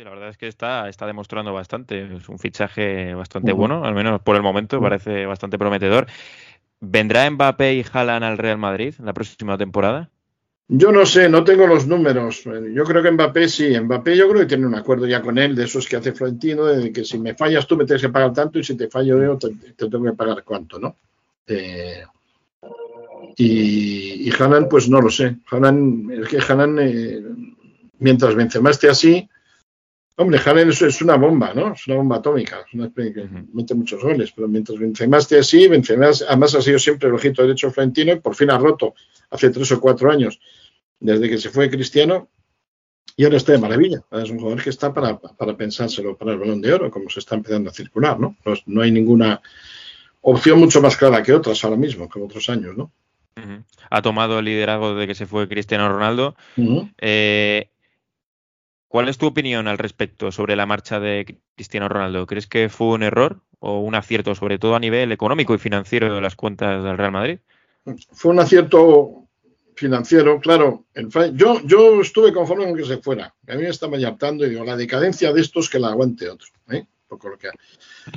Sí, la verdad es que está, está demostrando bastante. Es un fichaje bastante bueno, al menos por el momento, parece bastante prometedor. ¿Vendrá Mbappé y Haaland al Real Madrid la próxima temporada? Yo no sé, no tengo los números. Yo creo que Mbappé sí. Mbappé yo creo que tiene un acuerdo ya con él, de esos que hace Florentino, de que si me fallas tú me tienes que pagar tanto y si te fallo yo te, tengo que pagar cuánto, ¿no? Eh, y, y Hanan, pues no lo sé. Hanan, es que Hanan, eh, mientras Benzema esté así, hombre, Hanan es, es, una bomba, ¿no? Es una bomba atómica, es una que mete muchos goles, pero mientras Benzema esté así, Benzema además ha sido siempre el ojito derecho de Florentino y por fin ha roto hace tres o cuatro años desde que se fue Cristiano y ahora está de maravilla. Es un jugador que está para, para pensárselo para el balón de oro, como se está empezando a circular, ¿no? No, no hay ninguna opción mucho más clara que otras ahora mismo, que otros años, ¿no? Ha tomado el liderazgo de que se fue Cristiano Ronaldo. Uh -huh. eh, ¿Cuál es tu opinión al respecto sobre la marcha de Cristiano Ronaldo? ¿Crees que fue un error o un acierto, sobre todo a nivel económico y financiero de las cuentas del Real Madrid? Fue un acierto financiero, claro. Yo, yo estuve conforme con que se fuera. A mí me estaba ya hartando y digo, la decadencia de estos que la aguante otro. ¿eh? Poco lo que...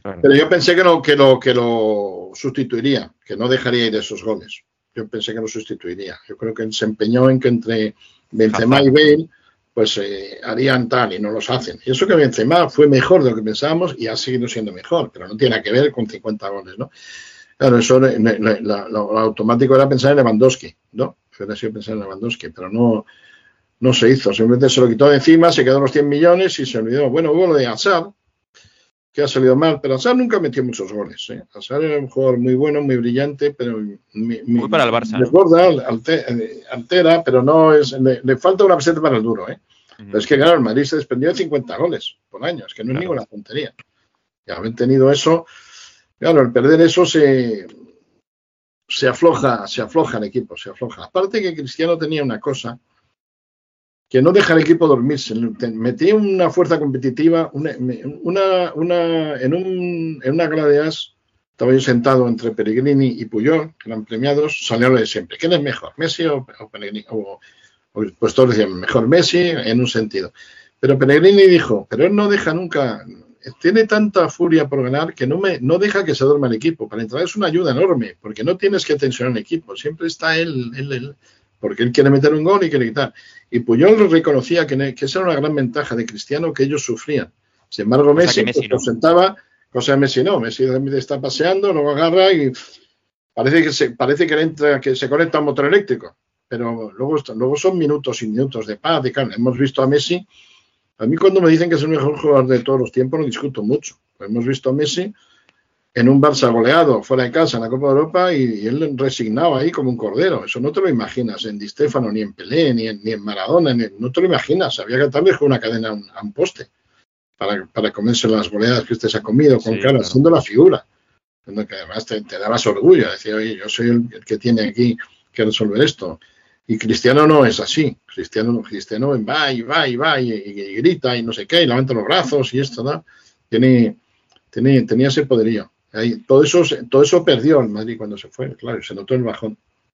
Claro. Pero yo pensé que lo, que, lo, que lo sustituiría, que no dejaría ir esos goles. Yo pensé que lo sustituiría. Yo creo que se empeñó en que entre Benzema Ajá. y Bale pues eh, harían tal y no los hacen. Y eso que Benzema fue mejor de lo que pensábamos y ha seguido siendo mejor, pero no tiene que ver con 50 goles, ¿no? Claro, eso lo automático era pensar en Lewandowski, ¿no? Hubiera sido pensar en Lewandowski, pero no, no se hizo. Simplemente se lo quitó de encima, se quedó los 100 millones y se olvidó. Bueno, hubo lo de Hazard, que ha salido mal, pero Hazard nunca metió muchos goles. ¿eh? Hazard era un jugador muy bueno, muy brillante, pero mi, muy para el Barça. Desborda, alte, altera, pero no es. Le, le, falta una peseta para el duro. ¿eh? Uh -huh. Pero es que, claro, el Madrid se desprendió de 50 goles por año, es que no claro. es ninguna tontería. Y haber tenido eso, claro, el perder eso se, se afloja, se afloja el equipo, se afloja. Aparte que Cristiano tenía una cosa que no deja al equipo dormirse. Metí una fuerza competitiva, una, una, en, un, en una gala de as, estaba yo sentado entre Peregrini y Puyol, que eran premiados, salió de siempre. ¿Quién es mejor, Messi o, o Peregrini? Pues todos decían, mejor Messi en un sentido. Pero Peregrini dijo, pero él no deja nunca, tiene tanta furia por ganar que no, me, no deja que se duerma el equipo. Para entrar es una ayuda enorme, porque no tienes que tensionar el equipo, siempre está él, él, él porque él quiere meter un gol y quiere quitar. Y Puyol reconocía que, que esa era una gran ventaja de Cristiano que ellos sufrían. Sin embargo, Messi, Messi pues, no. sentaba, cosa de Messi no, Messi está paseando, luego agarra y parece que se, parece que, entra, que se conecta a un motor eléctrico. Pero luego, luego son minutos y minutos de paz, de calma. Hemos visto a Messi, a mí cuando me dicen que es el mejor jugador de todos los tiempos, no discuto mucho. Hemos visto a Messi en un Barça goleado fuera de casa en la Copa de Europa y, y, él resignado ahí como un cordero. Eso no te lo imaginas en Di Stefano, ni en Pelé, ni en, ni en Maradona, ni, no te lo imaginas. Había que atarle con una cadena a un, a un poste para, para, comerse las goleadas que usted se ha comido con sí, cara, claro. siendo la figura. Que además te, te dabas orgullo, decir, oye, yo soy el, el, que tiene aquí que resolver esto. Y Cristiano no es así. Cristiano, Cristiano va y va y va y, y, y grita y no sé qué, y levanta los brazos y esto, ¿no? Tiene, tiene, tenía ese poderío. Ahí, todo, eso, todo eso perdió el Madrid cuando se fue, claro, se notó el bajón.